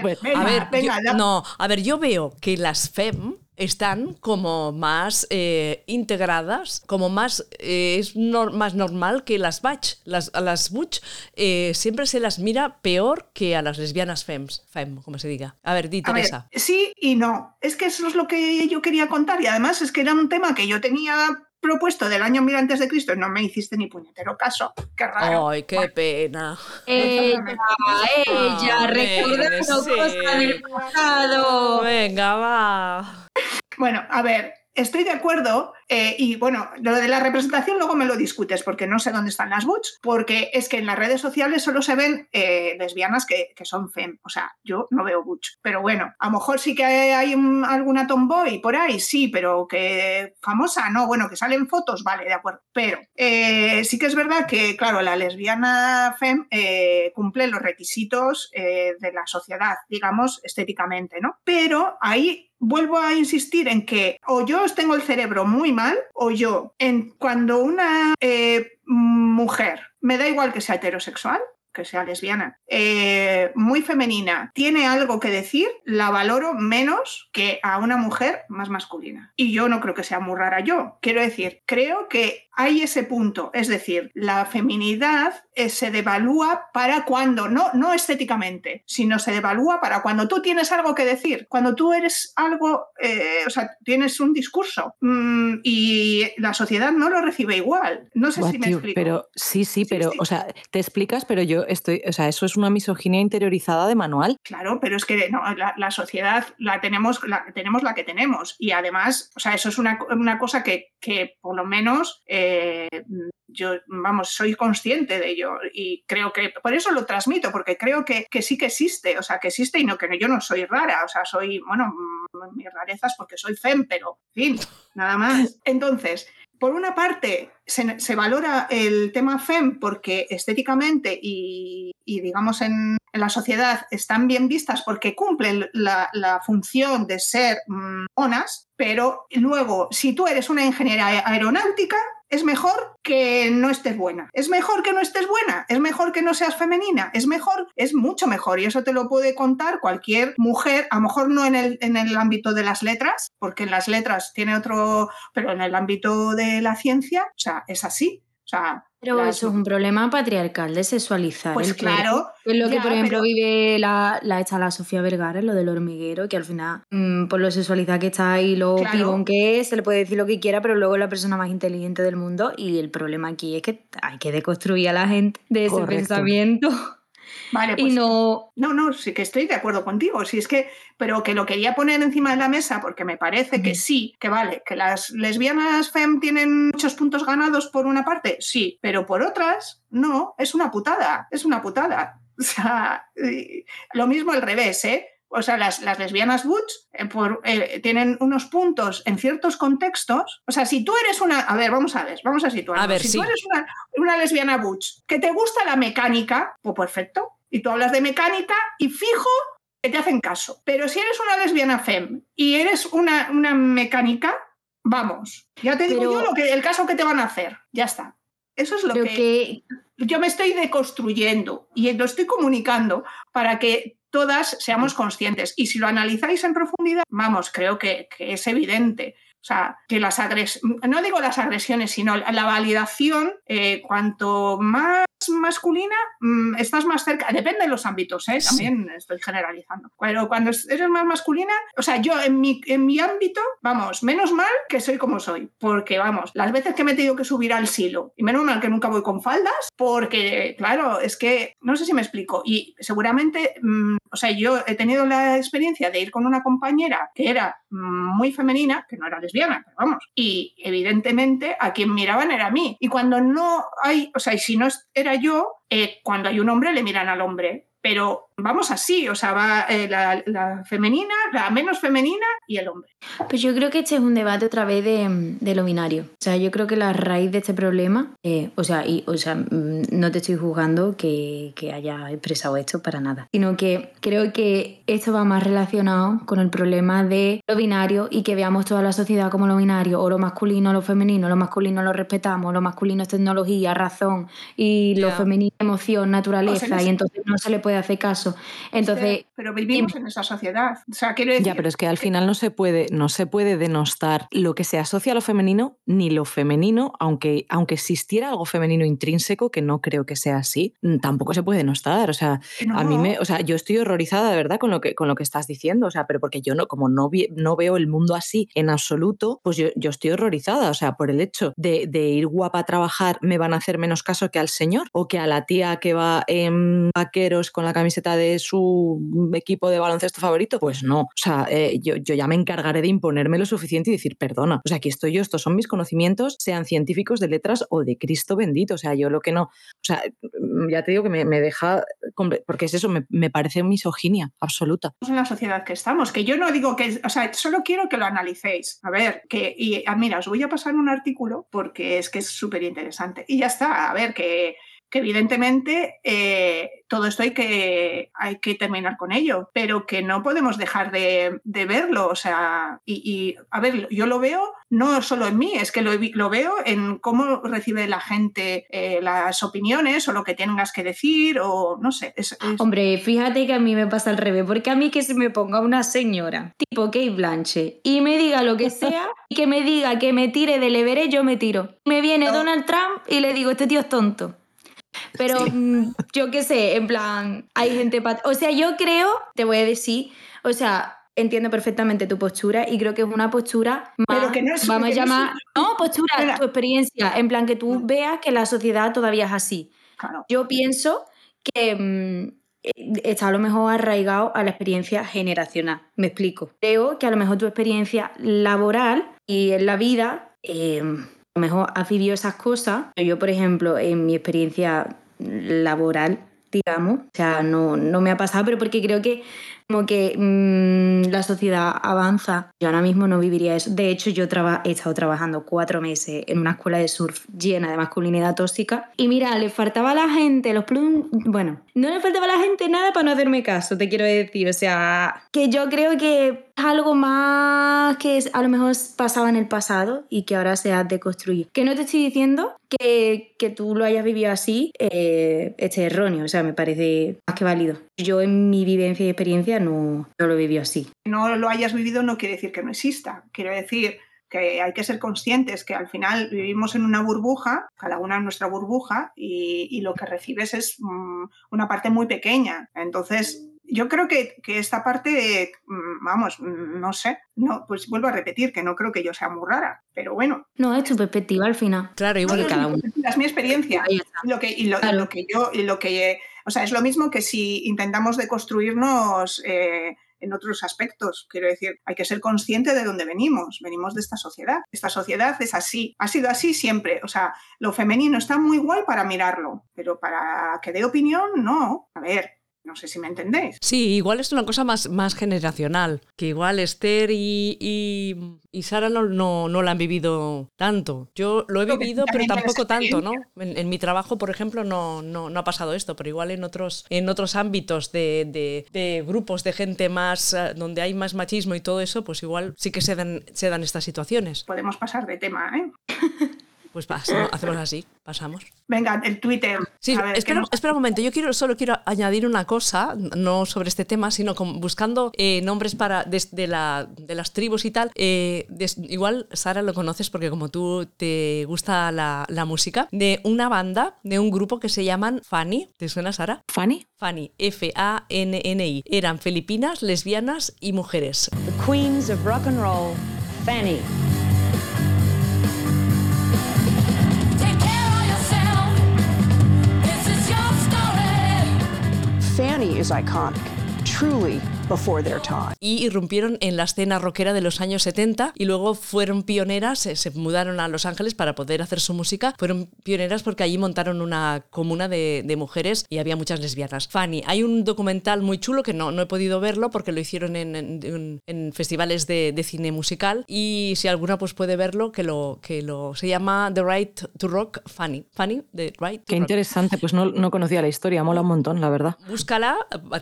Pues, a ver, no, a ver, yo veo que las fem están como más eh, integradas, como más eh, es más normal que las batch. Las, a las butch eh, siempre se las mira peor que a las lesbianas fems, fem, como se diga. A ver, di Teresa. sí y no. Es que eso es lo que yo quería contar y además es que era un tema que yo tenía propuesto del año mil antes de Cristo y no me hiciste ni puñetero caso. Qué raro. Ay, qué pena. Ella, ella, recordando cosas del pasado. Venga, va. Bueno, a ver, estoy de acuerdo eh, y bueno, lo de la representación luego me lo discutes porque no sé dónde están las butch, porque es que en las redes sociales solo se ven eh, lesbianas que, son fem, o sea, yo no veo butch, pero bueno, a lo mejor sí que hay, alguna tomboy por ahí, sí, pero que famosa, no, bueno, que salen fotos, vale, de acuerdo, pero eh, sí que es verdad que, claro, la lesbiana fem cumple los requisitos de la sociedad, digamos, estéticamente, ¿no? Pero ahí vuelvo a insistir en que o yo tengo el cerebro muy mal o yo, en, cuando una eh, mujer, me da igual que sea heterosexual, que sea lesbiana, eh, muy femenina, tiene algo que decir, la valoro menos que a una mujer más masculina. Y yo no creo que sea muy rara yo. Quiero decir, creo que hay ese punto, es decir, la feminidad eh, se devalúa para cuando, no, no estéticamente, sino se devalúa para cuando tú tienes algo que decir, cuando tú eres algo, eh, o sea, tienes un discurso mm, y la sociedad no lo recibe igual. No sé si me explico. Pero sí, sí, pero, o sea, te explicas, pero yo estoy, o sea, eso es una misoginia interiorizada de manual. Claro, pero es que la, sociedad la tenemos, la tenemos la que tenemos y además, o sea, eso es una, cosa que, que por lo menos eh, yo, vamos, soy consciente de ello y creo que, por eso lo transmito, porque creo que, que sí que existe, o sea, que existe y no que yo no soy rara, o sea, soy, bueno, mm, mis rarezas porque soy fem, pero, en fin, nada más. Entonces, por una parte, se, valora el tema FEM porque estéticamente y, digamos, en, la sociedad están bien vistas porque cumplen la, función de ser mm, onas, pero luego, si tú eres una ingeniera aeronáutica, es mejor que no estés buena. Es mejor que no estés buena. Es mejor que no seas femenina. Es mejor, es mucho mejor. Y eso te lo puede contar cualquier mujer, a lo mejor no en el, en el ámbito de las letras, porque en las letras tiene otro, pero en el ámbito de la ciencia, o sea, es así. Sea, pero eso es un problema patriarcal de sexualizar. Pues claro. Es lo que, por ejemplo, vive la, la, esta, la Sofía Vergara, lo del hormiguero, que al final, mm, por lo sexualizada que está y lo pibón que es, se le puede decir lo que quiera, pero luego es la persona más inteligente del mundo. Y el problema aquí es que hay que deconstruir a la gente de ese pensamiento. Vale, pues, no... no, no, sí que estoy de acuerdo contigo, sí es que, pero que lo quería poner encima de la mesa porque me parece que sí, que vale, que las lesbianas fem tienen muchos puntos ganados por una parte, sí, pero por otras, no, es una putada, es una putada. O sea, lo mismo al revés, ¿eh? o sea, las, lesbianas butch eh, eh, tienen unos puntos en ciertos contextos. O sea, si tú eres una. A ver, vamos a ver, vamos a situarnos. A ver, si tú eres una, lesbiana butch que te gusta la mecánica, pues perfecto. Y tú hablas de mecánica y fijo que te hacen caso. Pero si eres una lesbiana fem y eres una, una mecánica, vamos. Ya te digo yo lo que, el caso que te van a hacer. Ya está. Eso es lo que, yo me estoy deconstruyendo y lo estoy comunicando para que todas seamos conscientes. Y si lo analizáis en profundidad, vamos, creo que, es evidente. O sea, que las agresiones, no digo las agresiones, sino la validación, eh, cuanto más masculina, mm, estás más cerca, depende de los ámbitos, ¿eh? también estoy generalizando, pero cuando eres más masculina, o sea, yo en mi, en mi ámbito, vamos, menos mal que soy como soy, porque vamos, las veces que me he tenido que subir al silo, y menos mal que nunca voy con faldas, porque claro, es que, no sé si me explico, y seguramente, mm, o sea, yo he tenido la experiencia de ir con una compañera que era muy femenina, que no era lesbiana, pero vamos, y evidentemente a quien miraban era a mí, y cuando no hay, o sea, y si no era yo, eh, cuando hay un hombre le miran al hombre, pero vamos así, o sea, va eh, la, femenina, la menos femenina y el hombre. Pues yo creo que este es un debate otra vez de, lo binario. O sea, yo creo que la raíz de este problema, eh, o, sea, y, o sea, mm, no te estoy juzgando que, que haya expresado esto para nada, sino que creo que esto va más relacionado con el problema de lo binario y que veamos toda la sociedad como lo binario, o lo masculino, o lo femenino, lo masculino lo respetamos, lo masculino es tecnología, razón, y lo femenino emoción, naturaleza, y entonces no se le puede hacer caso. Entonces, pero vivimos en esa sociedad. O sea, quiero decir, ya, pero es que al final no se puede, no se puede denostar lo que se asocia a lo femenino ni lo femenino, aunque, aunque existiera algo femenino intrínseco, que no creo que sea así, mm, tampoco se puede denostar. O sea, a mí me, o sea, yo estoy horrorizada de verdad con lo que, con lo que estás diciendo. O sea, pero porque yo no, como no, no veo el mundo así en absoluto, pues yo, yo estoy horrorizada. O sea, por el hecho de, de ir guapa a trabajar, me van a hacer menos caso que al señor o que a la tía que va en vaqueros con la camiseta de su equipo de baloncesto favorito. Pues no. O sea, eh, yo, yo ya me encargaré de imponerme lo suficiente y decir, perdona. O sea, aquí estoy yo, estos son mis conocimientos, sean científicos de letras o de Cristo bendito. O sea, yo lo que no. O sea, ya te digo que me, me deja. Porque es eso, me, me parece misoginia absoluta. En la sociedad que estamos, que yo no digo que. O sea, solo quiero que lo analicéis. A ver, que. Y ah, mira, os voy a pasar un artículo porque es que es súper interesante. Y ya está. A ver, que que evidentemente eh, todo esto hay que, hay que terminar con ello, pero que no podemos dejar de, verlo. O sea, y, a ver, yo lo veo no solo en mí, es que lo, veo en cómo recibe la gente eh, las opiniones o lo que tengas que decir o no sé. Hombre, fíjate que a mí me pasa al revés, porque a mí que se me ponga una señora tipo Kate Blanche y me diga lo que sea y que me diga que me tire del Everest, yo me tiro. Me viene Donald Trump y le digo, este tío es tonto. Pero mm, yo qué sé, en plan, hay gente... O sea, yo creo, te voy a decir, o sea, entiendo perfectamente tu postura y creo que es una postura más, Pero que no es, vamos a llamar, no, postura, tu experiencia, en plan que tú veas que la sociedad todavía es así. Yo pienso que mm, está a lo mejor arraigado a la experiencia generacional. Me explico. Creo que a lo mejor tu experiencia laboral y en la vida eh, a lo mejor has vivido esas cosas. Yo, por ejemplo, en mi experiencia laboral, digamos, o sea, no, no me ha pasado, pero porque creo que como que mm, la sociedad avanza. Yo ahora mismo no viviría eso. De hecho, yo he estado trabajando cuatro meses en una escuela de surf llena de masculinidad tóxica. Y mira, le faltaba a la gente, los bueno, no le faltaba a la gente nada para no hacerme caso, te quiero decir. O sea, que yo creo que es algo más que a lo mejor pasaba en el pasado y que ahora se ha de construir. Que no te estoy diciendo que, que tú lo hayas vivido así, eh, este erróneo. O sea, me parece más que válido. Yo en mi vivencia y experiencia no, no lo vivido así. No lo hayas vivido no quiere decir que no exista. Quiero decir que hay que ser conscientes que al final vivimos en una burbuja, cada una en nuestra burbuja, y, lo que recibes es mm, una parte muy pequeña. Entonces, yo creo que, esta parte, mm, vamos, mm, no sé, no, pues vuelvo a repetir que no creo que yo sea muy rara, pero bueno. No, es tu perspectiva al final. Claro, igual que cada uno. Es mi experiencia. Lo que, y lo, que yo, y lo que, o sea, es lo mismo que si intentamos deconstruirnos eh, en otros aspectos. Quiero decir, hay que ser consciente de dónde venimos. Venimos de esta sociedad. Esta sociedad es así. Ha sido así siempre. O sea, lo femenino está muy guay para mirarlo, pero para que dé opinión, no. A ver, no sé si me entendéis. Sí, igual es una cosa más, más generacional, que igual Esther y, y, Sara no, no, la han vivido tanto. Yo lo he vivido, pero tampoco tanto, ¿no? En, mi trabajo, por ejemplo, no, no, no, ha pasado esto, pero igual en otros, en otros ámbitos de, de, grupos de gente más, eh, donde hay más machismo y todo eso, pues igual sí que se dan, se dan estas situaciones. Podemos pasar de tema, ¿eh? Pues hacemos así, pasamos. Venga, el Twitter. Sí, espera, un momento, yo quiero, solo quiero añadir una cosa, no sobre este tema, sino buscando eh, nombres para de, la, de, las tribus y tal. Eh, igual, Sara, lo conoces porque como tú te gusta la, la, música, de una banda, de un grupo que se llaman Fanny. ¿Te suena, Sara? Fanny. Fanny, F-A-N-N-I. Eran filipinas, lesbianas y mujeres. The Queens of Rock and Roll, Fanny. Fanny is iconic, truly before their time. Y irrumpieron en la escena rockera de los años 70 y luego fueron pioneras, se, se mudaron a Los Ángeles para poder hacer su música. Fueron pioneras porque allí montaron una comuna de, de mujeres y había muchas lesbianas. Fanny, hay un documental muy chulo que no, no he podido verlo porque lo hicieron en, en- en festivales de, de cine musical y si alguna pues puede verlo, que lo, que lo se llama The Right to Rock Fanny. Fanny, The Right to Qué Rock. interesante, pues no, no conocía la historia, mola un montón, la verdad. Búscala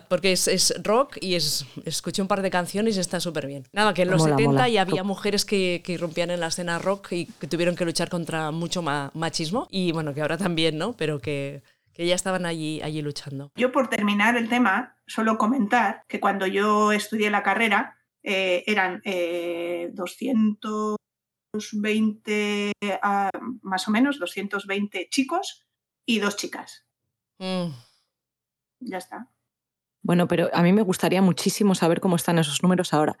porque es, es rock y es, escuché un par de canciones y está súper bien. Nada, que en los Mola, 70 mola. ya había mujeres que, que irrumpían en la escena rock y que tuvieron que luchar contra mucho ma- machismo y bueno, que ahora también, ¿no? Pero que, que ya estaban allí, allí luchando. Yo por terminar el tema, solo comentar que cuando yo estudié la carrera eh, eran eh, 220, ah, más o menos, 220 chicos y dos chicas. Mm. Ya está. Bueno, pero a mí me gustaría muchísimo saber cómo están esos números ahora.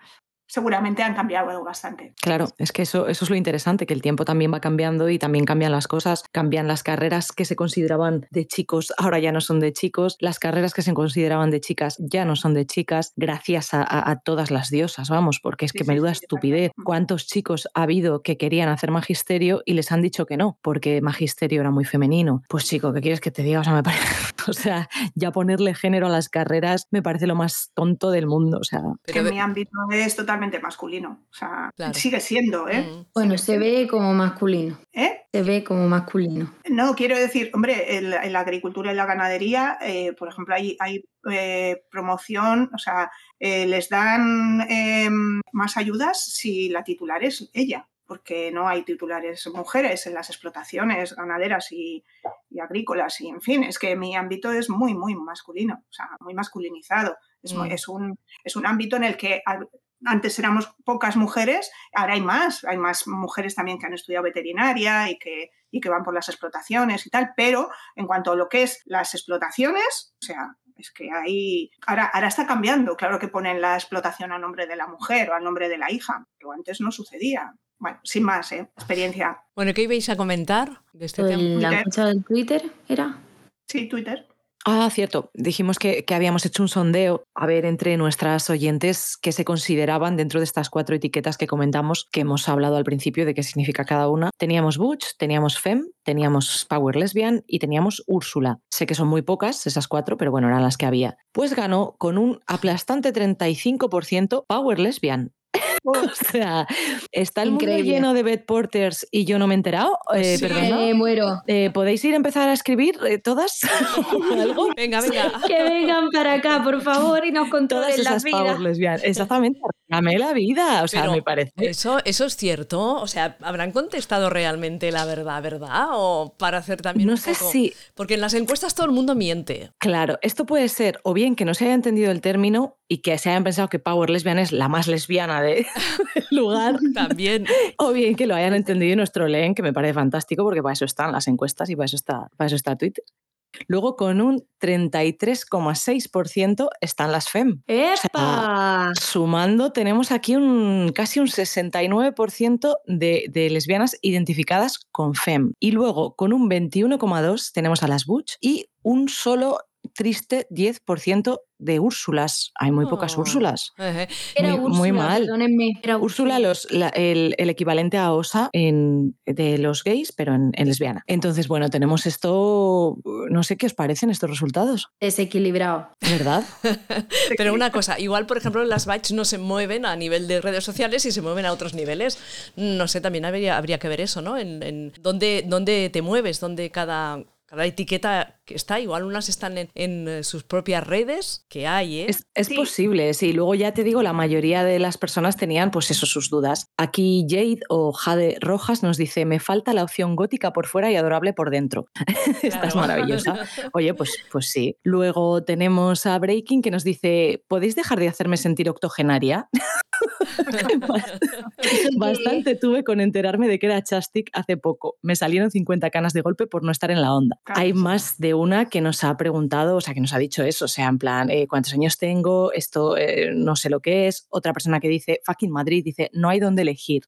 Seguramente han cambiado bastante. Claro, es que eso, eso es lo interesante, que el tiempo también va cambiando y también cambian las cosas, cambian las carreras que se consideraban de chicos, ahora ya no son de chicos, las carreras que se consideraban de chicas ya no son de chicas, gracias a, a- a todas las diosas, vamos, porque es Sí, que sí, menuda sí, estupidez. ¿Cuántos chicos ha habido que querían hacer magisterio y les han dicho que no, porque magisterio era muy femenino? Pues chico, ¿qué quieres que te diga? O sea, me parece, o sea, ya ponerle género a las carreras me parece lo más tonto del mundo, o sea, Que Pero en de- mi ámbito es totalmente masculino. O sea, Claro. sigue siendo, ¿eh? Mm. Bueno, se ve como masculino. ¿Eh? Se ve como masculino. No, quiero decir, hombre, en la, en la agricultura y la ganadería, eh, por ejemplo, hay, hay eh, promoción, o sea, eh, les dan eh, más ayudas si la titular es ella, porque no hay titulares mujeres en las explotaciones ganaderas y, y agrícolas, y en fin, es que mi ámbito es muy, muy masculino, o sea, muy masculinizado. Es, muy- Mm. es un, es un ámbito en el que antes éramos pocas mujeres, ahora hay más, hay más mujeres también que han estudiado veterinaria y que, y que van por las explotaciones y tal, pero en cuanto a lo que es las explotaciones, o sea, es que ahí, ahora, ahora está cambiando, claro que ponen la explotación a nombre de la mujer o a nombre de la hija, pero antes no sucedía. Bueno, sin más, ¿eh? experiencia. Bueno, ¿qué ibais a comentar de este tema? la fecha del Twitter era. Sí, Twitter. Ah, cierto. Dijimos que, que habíamos hecho un sondeo a ver entre nuestras oyentes qué se consideraban dentro de estas cuatro etiquetas que comentamos, que hemos hablado al principio de qué significa cada una. Teníamos Butch, teníamos Fem, teníamos Power Lesbian y teníamos Úrsula. Sé que son muy pocas esas cuatro, pero bueno, eran las que había. Pues ganó con un aplastante 35% Power Lesbian. o sea, ¿está el mundo lleno de bed porters y yo no me he enterado? Eh, Sí. perdona. Me muero. Eh, ¿Podéis ir a empezar a escribir eh, todas? ¿Algo? Venga, venga. Que vengan para acá, por favor, y nos todas controlen la vida. lesbianas. Exactamente, dame la vida. O sea, Pero me parece. Eso, eso es cierto. O sea, ¿habrán contestado realmente la verdad, verdad? O para hacer también No un sé poco- si, Porque en las encuestas todo el mundo miente. claro, esto puede ser o bien que no se haya entendido el término y que se hayan pensado que power lesbian es la más lesbiana de- del lugar, También. o bien que lo hayan entendido y nos troleen, que me parece fantástico porque para eso están las encuestas y para eso está, para eso está Twitter. Luego, con un 33,6% están las FEM. ¡Epa! Sumando, tenemos aquí un casi un 69% de, de lesbianas identificadas con FEM. Y luego, con un 21,2% tenemos a las Butch y un solo triste 10% de Úrsulas. Hay muy pocas Oh. Úrsulas. Ejé. Era muy- Úrsula, muy mal. perdónenme. Era Úrsula, los, la- el, el equivalente a OSA en, de los gays, pero en, en lesbiana. Entonces, bueno, tenemos esto. No sé qué os parecen estos resultados, Desequilibrado. ¿verdad? Pero una cosa, igual, por ejemplo, las bytes no se mueven a nivel de redes sociales y se mueven a otros niveles. No sé, también habría, habría que ver eso, ¿no? En, en dónde, dónde te mueves, dónde cada, cada etiqueta que está. Igual unas están en, en, eh, sus propias redes, que hay, ¿eh? Es, es Sí. posible, sí. Luego ya te digo, la mayoría de las personas tenían pues eso, sus dudas. Aquí Jade o Jade Rojas nos dice, me falta la opción gótica por fuera y adorable por dentro. Esta es Claro. maravillosa. Oye, pues, pues sí. Luego tenemos a Breaking que nos dice, ¿podéis dejar de hacerme sentir octogenaria? Bastante tuve con enterarme de que era chastic hace poco. Me salieron 50 canas de golpe por no estar en la onda. Hay más de una que nos ha preguntado, o sea, que nos ha dicho eso, o sea, en plan, eh, ¿cuántos años tengo? Esto eh, no sé lo que es. Otra persona que dice, fucking Madrid, dice, no hay dónde elegir.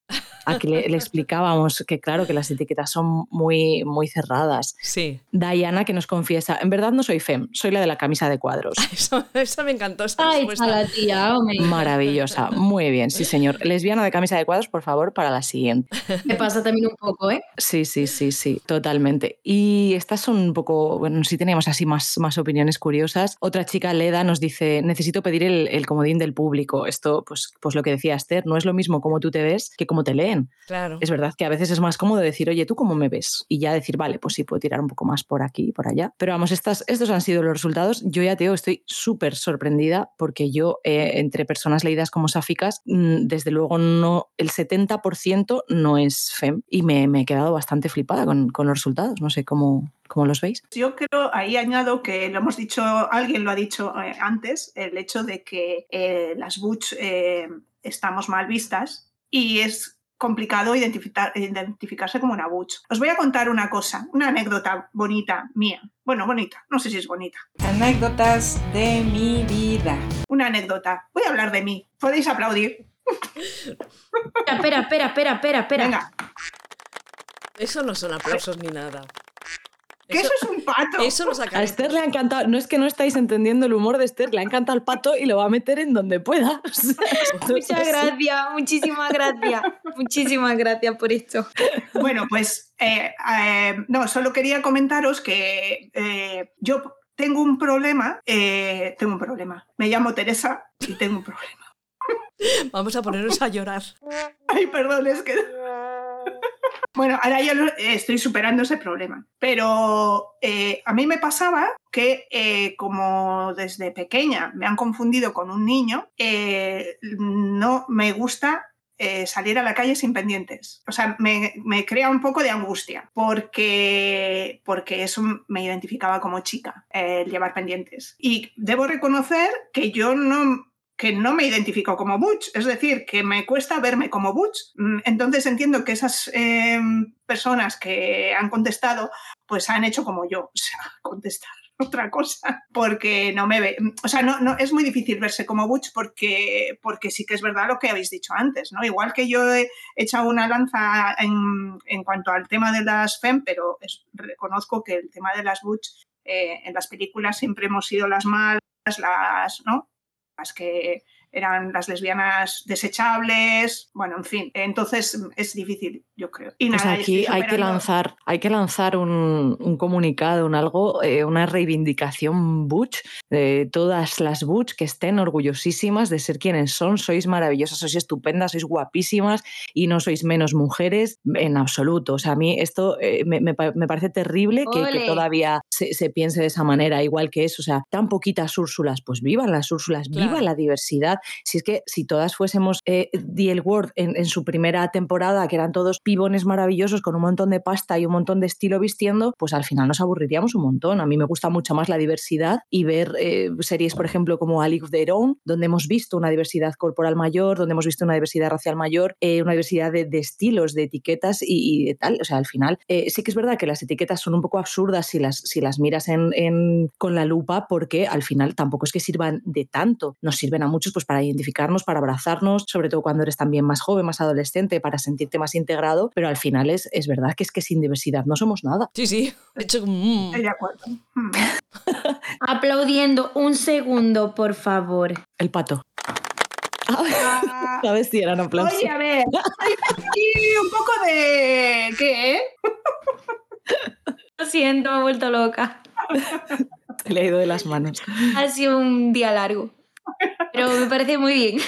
Aquí le, le explicábamos que, claro, que las etiquetas son muy, muy cerradas. Sí. Diana que nos confiesa, en verdad no soy fem, soy la de la camisa de cuadros. Eso, eso me encantó. Esa Ay, la tía, hombre. Maravillosa, muy bien, sí señor. Lesbiana de camisa de cuadros, por favor, para la siguiente. Me pasa también un poco, ¿eh? Sí, sí, sí, sí, totalmente. Y estas son un poco, bueno, sí tenemos así más, más opiniones curiosas. Otra chica, Leda, nos dice, necesito pedir el, el comodín del público. Esto, pues, pues lo que decía Esther, no es lo mismo cómo tú te ves que cómo te leen. Claro. Es verdad que a veces es más cómodo decir, oye, ¿tú cómo me ves? Y ya decir, vale, pues sí, puedo tirar un poco más por aquí y por allá. Pero vamos, estas, estos han sido los resultados. Yo ya te digo, estoy súper sorprendida porque yo, eh, entre personas leídas como sáficas, mm, desde luego no, el 70% no es FEM y me, he quedado bastante flipada con, con los resultados. No sé cómo, cómo los veis. Yo creo, ahí añado que lo hemos dicho, alguien lo ha dicho eh, antes, el hecho de que eh, las Butch eh, estamos mal vistas y es complicado identificar, identificarse como una Butch. Os voy a contar una cosa, una anécdota bonita mía. Bueno, bonita, no sé si es bonita. Anécdotas de mi vida. Una anécdota. Voy a hablar de mí. Podéis aplaudir. Espera, espera, espera, espera, espera. Venga, Eso no son aplausos ni nada. Que eso, es un pato. Eso lo saca. A Esther le ha encantado, no es que no estáis entendiendo el humor de Esther, le ha encantado el pato y lo va a meter en donde pueda. O sea, Muchas gracias, muchísimas gracias. Muchísimas gracias por esto. Bueno, pues eh, eh, no, solo quería comentaros que eh, yo tengo un problema, eh, tengo un problema. Me llamo Teresa y tengo un problema. Vamos a ponernos a llorar. Ay, perdón, es que... Bueno, ahora ya lo- eh, estoy superando ese problema, pero eh, a mí me pasaba que eh, como desde pequeña me han confundido con un niño, no me gusta salir a la calle sin pendientes. O sea, me, me crea un poco de angustia porque, porque eso me identificaba como chica, llevar pendientes. Y debo reconocer que yo no que no me identifico como Butch, es decir, que me cuesta verme como Butch. Mm, Entonces entiendo que esas eh, personas que han contestado, pues han hecho como yo, o sea, contestar otra cosa, porque no me ve, o sea, no, no, es muy difícil verse como Butch porque, porque sí que es verdad lo que habéis dicho antes, ¿no? Igual que yo he echado una lanza en, en cuanto al tema de las FEM, pero reconozco que el tema de las Butch eh, en las películas siempre hemos sido las malas, las, ¿no? Las que eran las lesbianas desechables, bueno, en fin, entonces es difícil, yo creo. Y Pues nada, aquí estoy hay que lanzar, hay que lanzar un, un comunicado, un algo, eh, una reivindicación Butch de todas las Butch que estén orgullosísimas de ser quienes son. Sois maravillosas, sois estupendas, sois guapísimas y no sois menos mujeres en absoluto. O sea, a mí esto eh, me, me me parece terrible que, todavía se, se piense de esa manera, igual que eso. O sea, tan poquitas Úrsulas, pues vivan las Úrsulas, viva Claro. la diversidad. Si es que si todas fuésemos eh, The L Word en, en su primera temporada, que eran todos pibones maravillosos con un montón de pasta y un montón de estilo vistiendo, pues al final nos aburriríamos un montón. A mí me gusta mucho más la diversidad y ver eh, series, por ejemplo, como A League of Their Own, donde hemos visto una diversidad corporal mayor, donde hemos visto una diversidad racial mayor, eh, una diversidad de, de estilos, de etiquetas y, y de tal. O sea, al final eh, sí que es verdad que las etiquetas son un poco absurdas si las, si las miras en, en- con la lupa, porque al final tampoco es que sirvan de tanto. Nos sirven a muchos pues, para identificarnos, para abrazarnos, sobre todo cuando eres también más joven, más adolescente, para sentirte más integrado, pero al final es, es verdad que es que sin diversidad no somos nada. Sí, sí. De hecho, mm, Estoy de acuerdo. Mm. Aplaudiendo un segundo, por favor. El pato. Ah, ¿Sabes si eran aplausos? Oye, a ver, hay un poco de... ¿Qué? Lo siento, me he vuelto loca. Se le ha ido de las manos. Ha sido un día largo. Pero me parece muy bien.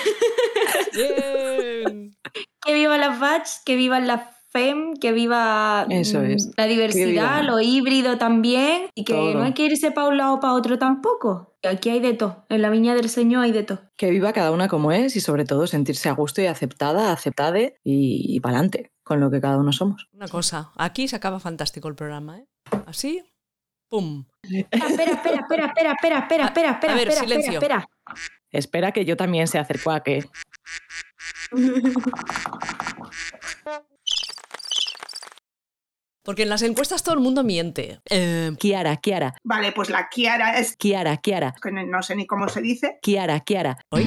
bien. Que viva las batch, que viva la FEM, que viva Eso mm, es. la diversidad, lo híbrido también. Y que Todo. no hay que irse para un lado o para otro tampoco. Aquí hay de todo. En la viña del Señor hay de todo. Que viva cada una como es y sobre todo sentirse a gusto y aceptada, aceptade y, y para adelante con lo que cada uno somos. Una cosa, aquí se acaba fantástico el programa, ¿eh? Así, ¡pum! Espera, espera, espera, espera, espera, espera, espera, espera, A ver, espera, silencio. espera, espera. Espera que yo también se acerco a que... Porque en las encuestas todo el mundo miente. Eh, Kiara, Kiara, Vale, pues la Kiara es Kiara, Kiara, que no sé ni cómo se dice. Kiara, Kiara. ¿Hoy?